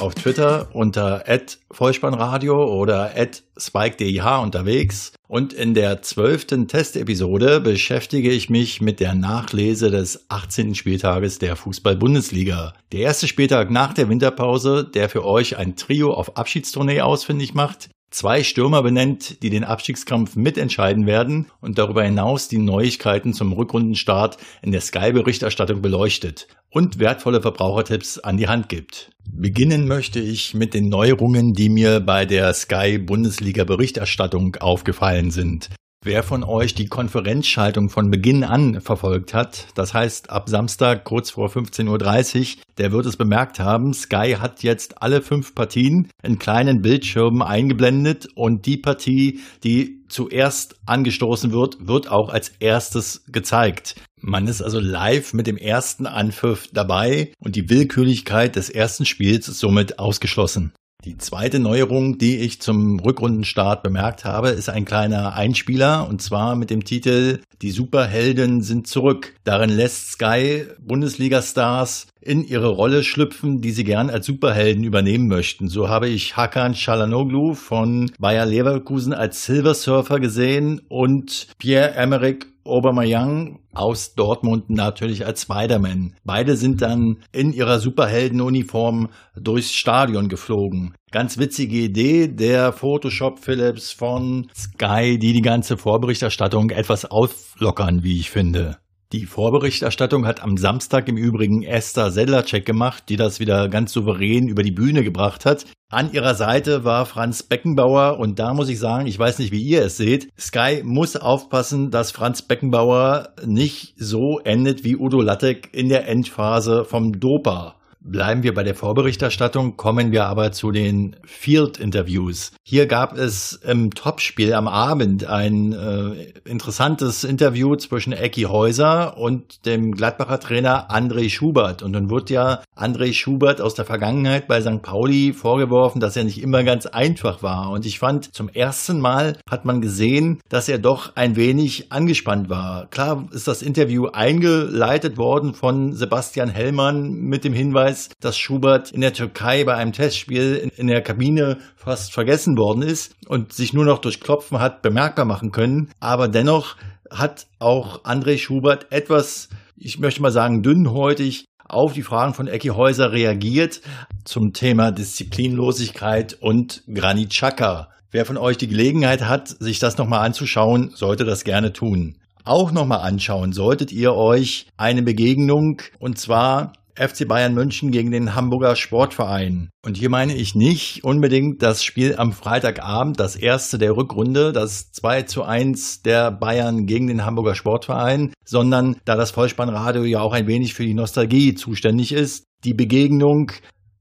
auf Twitter unter @vollspannradio oder @spike_dih unterwegs und in der zwölften Testepisode beschäftige ich mich mit der Nachlese des 18. Spieltages der Fußball-Bundesliga. Der erste Spieltag nach der Winterpause, der für euch ein Trio auf Abschiedstournee ausfindig macht, zwei Stürmer benennt, die den Abstiegskampf mitentscheiden werden und darüber hinaus die Neuigkeiten zum Rückrundenstart in der Sky-Berichterstattung beleuchtet und wertvolle Verbrauchertipps an die Hand gibt. Beginnen möchte ich mit den Neuerungen, die mir bei der Sky Bundesliga Berichterstattung aufgefallen sind. Wer von euch die Konferenzschaltung von Beginn an verfolgt hat, das heißt ab Samstag kurz vor 15.30 Uhr, der wird es bemerkt haben, Sky hat jetzt alle fünf Partien in kleinen Bildschirmen eingeblendet und die Partie, die zuerst angestoßen wird, wird auch als erstes gezeigt. Man ist also live mit dem ersten Anpfiff dabei und die Willkürlichkeit des ersten Spiels ist somit ausgeschlossen. Die zweite Neuerung, die ich zum Rückrundenstart bemerkt habe, ist ein kleiner Einspieler und zwar mit dem Titel Die Superhelden sind zurück. Darin lässt Sky Bundesliga-Stars in ihre Rolle schlüpfen, die sie gern als Superhelden übernehmen möchten. So habe ich Hakan Çalhanoğlu von Bayer Leverkusen als Silver Surfer gesehen und Pierre-Emerick Aubameyang aus Dortmund natürlich als Spider-Man. Beide sind dann in ihrer Superheldenuniform durchs Stadion geflogen. Ganz witzige Idee der Photoshop Philips von Sky, die die ganze Vorberichterstattung etwas auflockern, wie ich finde. Die Vorberichterstattung hat am Samstag im Übrigen Esther Sedlacek gemacht, die das wieder ganz souverän über die Bühne gebracht hat. An ihrer Seite war Franz Beckenbauer und da muss ich sagen, ich weiß nicht, wie ihr es seht. Sky muss aufpassen, dass Franz Beckenbauer nicht so endet wie Udo Lattek in der Endphase vom Dopa. Bleiben wir bei der Vorberichterstattung, kommen wir aber zu den Field-Interviews. Hier gab es im Topspiel am Abend ein äh, interessantes Interview zwischen Ecki Häuser und dem Gladbacher Trainer André Schubert. Und dann wird ja André Schubert aus der Vergangenheit bei St. Pauli vorgeworfen, dass er nicht immer ganz einfach war. Und ich fand, zum ersten Mal hat man gesehen, dass er doch ein wenig angespannt war. Klar ist das Interview eingeleitet worden von Sebastian Hellmann mit dem Hinweis, Hinweis, dass Schubert in der Türkei bei einem Testspiel in der Kabine fast vergessen worden ist und sich nur noch durch Klopfen hat bemerkbar machen können. Aber dennoch hat auch André Schubert etwas, ich möchte mal sagen, dünnhäutig auf die Fragen von Ecki Häuser reagiert zum Thema Disziplinlosigkeit und Granit Xhaka. Wer von euch die Gelegenheit hat, sich das nochmal anzuschauen, sollte das gerne tun. Auch nochmal anschauen solltet ihr euch eine Begegnung, und zwar FC Bayern München gegen den Hamburger Sportverein. Und hier meine ich nicht unbedingt das Spiel am Freitagabend, das erste der Rückrunde, das 2 zu 1 der Bayern gegen den Hamburger Sportverein, sondern da das Vollspannradio ja auch ein wenig für die Nostalgie zuständig ist, die Begegnung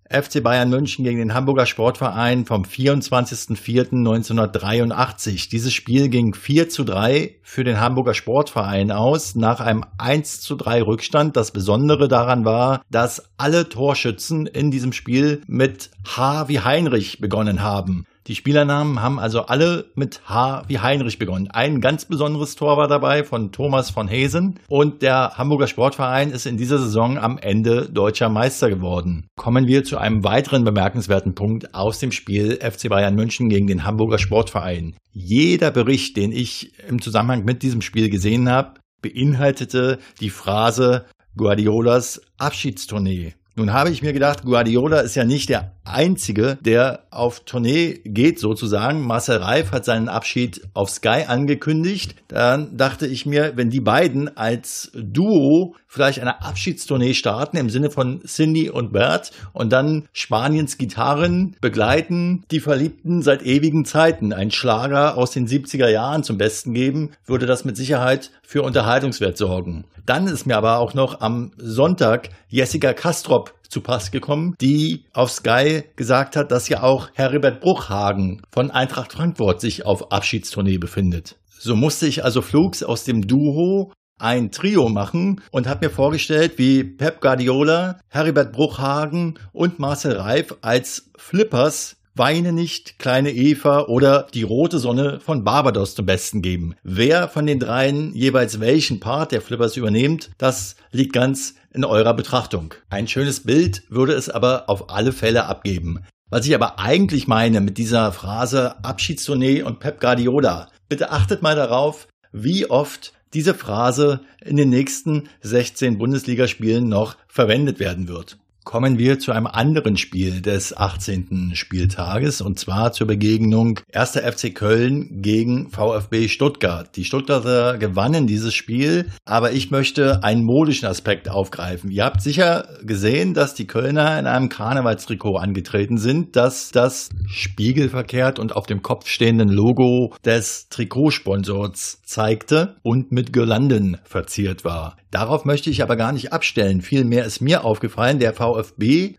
FC Bayern München gegen den Hamburger Sportverein vom 24.04.1983. Dieses Spiel ging 4 zu 3 für den Hamburger Sportverein aus, nach einem 1 zu 3 Rückstand. Das Besondere daran war, dass alle Torschützen in diesem Spiel mit H wie Heinrich begonnen haben. Die Spielernamen haben also alle mit H wie Heinrich begonnen. Ein ganz besonderes Tor war dabei von Thomas von Hesen und der Hamburger Sportverein ist in dieser Saison am Ende deutscher Meister geworden. Kommen wir zu einem weiteren bemerkenswerten Punkt aus dem Spiel FC Bayern München gegen den Hamburger Sportverein. Jeder Bericht, den ich im Zusammenhang mit diesem Spiel gesehen habe, beinhaltete die Phrase Guardiolas Abschiedstournee. Nun habe ich mir gedacht, Guardiola ist ja nicht der Einzige, der auf Tournee geht sozusagen. Marcel Reif hat seinen Abschied auf Sky angekündigt. Dann dachte ich mir, wenn die beiden als Duo vielleicht eine Abschiedstournee starten im Sinne von Cindy und Bert und dann Spaniens Gitarren begleiten, die Verliebten seit ewigen Zeiten, ein Schlager aus den 70er Jahren zum Besten geben, würde das mit Sicherheit für Unterhaltungswert sorgen. Dann ist mir aber auch noch am Sonntag Jessica Kastrop zu Pass gekommen, die auf Sky gesagt hat, dass ja auch Herbert Bruchhagen von Eintracht Frankfurt sich auf Abschiedstournee befindet. So musste ich also flugs aus dem Duo ein Trio machen und habe mir vorgestellt, wie Pep Guardiola, Heribert Bruchhagen und Marcel Reif als Flippers Weine nicht, kleine Eva oder die rote Sonne von Barbados zum Besten geben. Wer von den dreien jeweils welchen Part der Flippers übernimmt, das liegt ganz in eurer Betrachtung. Ein schönes Bild würde es aber auf alle Fälle abgeben. Was ich aber eigentlich meine mit dieser Phrase Abschiedstournee und Pep Guardiola, bitte achtet mal darauf, wie oft diese Phrase in den nächsten 16 Bundesligaspielen noch verwendet werden wird kommen wir zu einem anderen Spiel des 18. Spieltages und zwar zur Begegnung 1. FC Köln gegen VfB Stuttgart. Die Stuttgarter gewannen dieses Spiel, aber ich möchte einen modischen Aspekt aufgreifen. Ihr habt sicher gesehen, dass die Kölner in einem Karnevalstrikot angetreten sind, das das spiegelverkehrt und auf dem Kopf stehenden Logo des Trikotsponsors zeigte und mit Girlanden verziert war. Darauf möchte ich aber gar nicht abstellen. Vielmehr ist mir aufgefallen, der VfB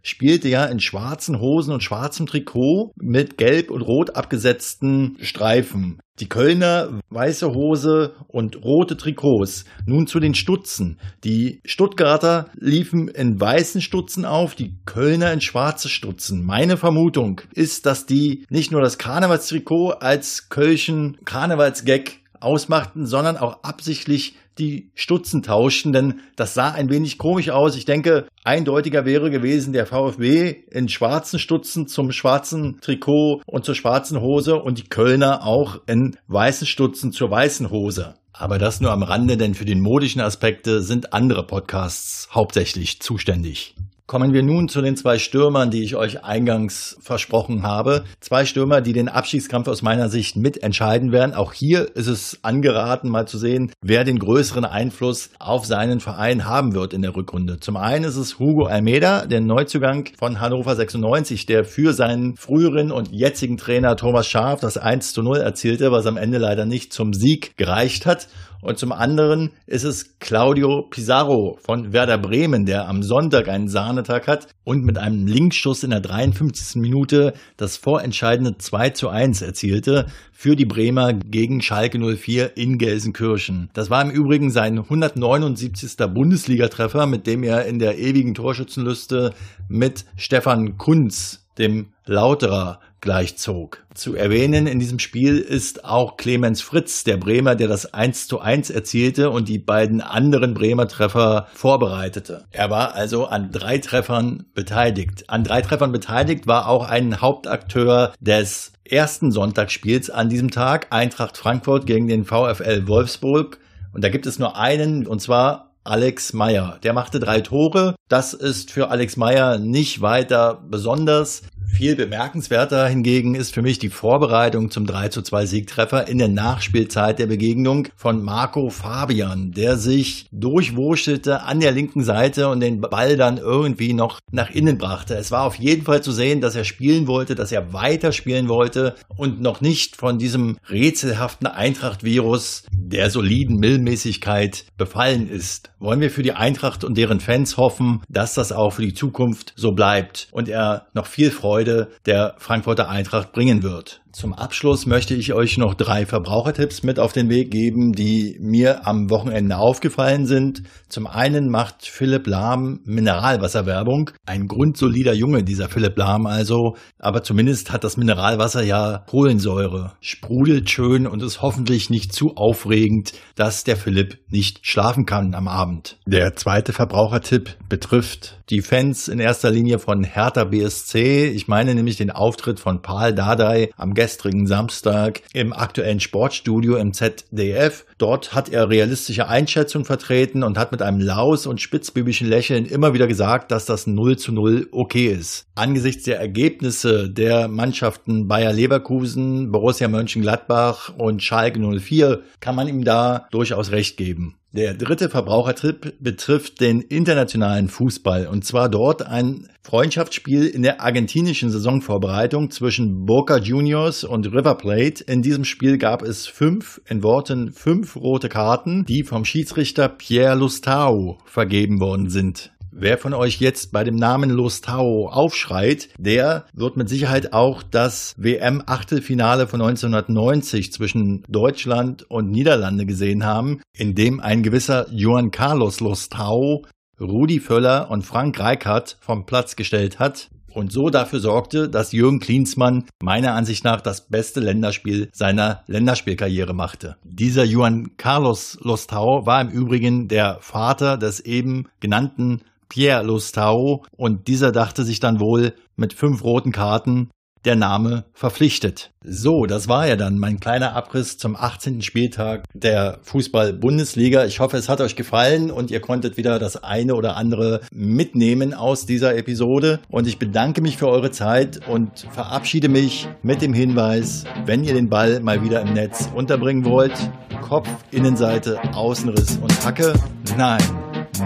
spielte ja in schwarzen Hosen und schwarzem Trikot mit gelb und rot abgesetzten Streifen. Die Kölner weiße Hose und rote Trikots. Nun zu den Stutzen. Die Stuttgarter liefen in weißen Stutzen auf, die Kölner in schwarze Stutzen. Meine Vermutung ist, dass die nicht nur das Karnevalstrikot als Kölchen Karnevalsgag ausmachten, sondern auch absichtlich die Stutzen tauschten, denn das sah ein wenig komisch aus. Ich denke, eindeutiger wäre gewesen der VfB in schwarzen Stutzen zum schwarzen Trikot und zur schwarzen Hose und die Kölner auch in weißen Stutzen zur weißen Hose. Aber das nur am Rande, denn für den modischen Aspekte sind andere Podcasts hauptsächlich zuständig. Kommen wir nun zu den zwei Stürmern, die ich euch eingangs versprochen habe. Zwei Stürmer, die den Abstiegskampf aus meiner Sicht mitentscheiden werden. Auch hier ist es angeraten, mal zu sehen, wer den größeren Einfluss auf seinen Verein haben wird in der Rückrunde. Zum einen ist es Hugo Almeida, der Neuzugang von Hannover 96, der für seinen früheren und jetzigen Trainer Thomas Schaaf das 1 zu 0 erzielte, was am Ende leider nicht zum Sieg gereicht hat. Und zum anderen ist es Claudio Pizarro von Werder Bremen, der am Sonntag einen Sahnetag hat und mit einem Linkschuss in der 53. Minute das vorentscheidende 2 zu 1 erzielte für die Bremer gegen Schalke 04 in Gelsenkirchen. Das war im Übrigen sein 179. Bundesligatreffer, mit dem er in der ewigen Torschützenliste mit Stefan Kunz, dem Lauterer, gleichzog. Zu erwähnen in diesem Spiel ist auch Clemens Fritz, der Bremer, der das 1 zu 1 erzielte und die beiden anderen Bremer Treffer vorbereitete. Er war also an drei Treffern beteiligt. An drei Treffern beteiligt war auch ein Hauptakteur des ersten Sonntagsspiels an diesem Tag, Eintracht Frankfurt gegen den VfL Wolfsburg. Und da gibt es nur einen, und zwar Alex Meyer. Der machte drei Tore. Das ist für Alex Meyer nicht weiter besonders. Viel bemerkenswerter hingegen ist für mich die Vorbereitung zum 3 zu 2 Siegtreffer in der Nachspielzeit der Begegnung von Marco Fabian, der sich durchwurschelte an der linken Seite und den Ball dann irgendwie noch nach innen brachte. Es war auf jeden Fall zu sehen, dass er spielen wollte, dass er weiter spielen wollte und noch nicht von diesem rätselhaften Eintracht-Virus der soliden Millmäßigkeit befallen ist. Wollen wir für die Eintracht und deren Fans hoffen, dass das auch für die Zukunft so bleibt und er noch viel Freude Freude der Frankfurter Eintracht bringen wird. Zum Abschluss möchte ich euch noch drei Verbrauchertipps mit auf den Weg geben, die mir am Wochenende aufgefallen sind. Zum einen macht Philipp Lahm Mineralwasserwerbung. Ein grundsolider Junge, dieser Philipp Lahm also. Aber zumindest hat das Mineralwasser ja Kohlensäure. Sprudelt schön und ist hoffentlich nicht zu aufregend, dass der Philipp nicht schlafen kann am Abend. Der zweite Verbrauchertipp betrifft die Fans in erster Linie von Hertha BSC. Ich meine nämlich den Auftritt von Paul Dardai am gestrigen Samstag im aktuellen Sportstudio im ZDF. Dort hat er realistische Einschätzungen vertreten und hat mit einem Laus und spitzbübischen Lächeln immer wieder gesagt, dass das 0 zu 0 okay ist. Angesichts der Ergebnisse der Mannschaften Bayer Leverkusen, Borussia Mönchengladbach und Schalke 04 kann man ihm da durchaus recht geben. Der dritte Verbrauchertipp betrifft den internationalen Fußball und zwar dort ein Freundschaftsspiel in der argentinischen Saisonvorbereitung zwischen Boca Juniors und River Plate. In diesem Spiel gab es fünf, in Worten fünf rote Karten, die vom Schiedsrichter Pierre Lustau vergeben worden sind. Wer von euch jetzt bei dem Namen Lostau aufschreit, der wird mit Sicherheit auch das WM-Achtelfinale von 1990 zwischen Deutschland und Niederlande gesehen haben, in dem ein gewisser Johann Carlos Lostau Rudi Völler und Frank Reichardt vom Platz gestellt hat und so dafür sorgte, dass Jürgen Klinsmann meiner Ansicht nach das beste Länderspiel seiner Länderspielkarriere machte. Dieser Juan Carlos Lostau war im Übrigen der Vater des eben genannten Pierre Lostau und dieser dachte sich dann wohl mit fünf roten Karten der Name verpflichtet. So, das war ja dann mein kleiner Abriss zum 18. Spieltag der Fußball-Bundesliga. Ich hoffe, es hat euch gefallen und ihr konntet wieder das eine oder andere mitnehmen aus dieser Episode. Und ich bedanke mich für eure Zeit und verabschiede mich mit dem Hinweis, wenn ihr den Ball mal wieder im Netz unterbringen wollt, Kopf, Innenseite, Außenriss und Hacke. Nein,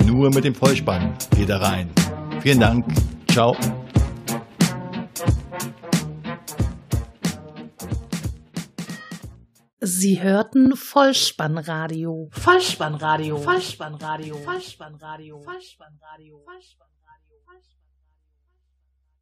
nur mit dem Vollspann geht er rein. Vielen Dank. Ciao. Sie hörten Vollspannradio. Vollspannradio. Vollspannradio. Vollspannradio. Vollspannradio. Vollspannradio. Vollspannradio.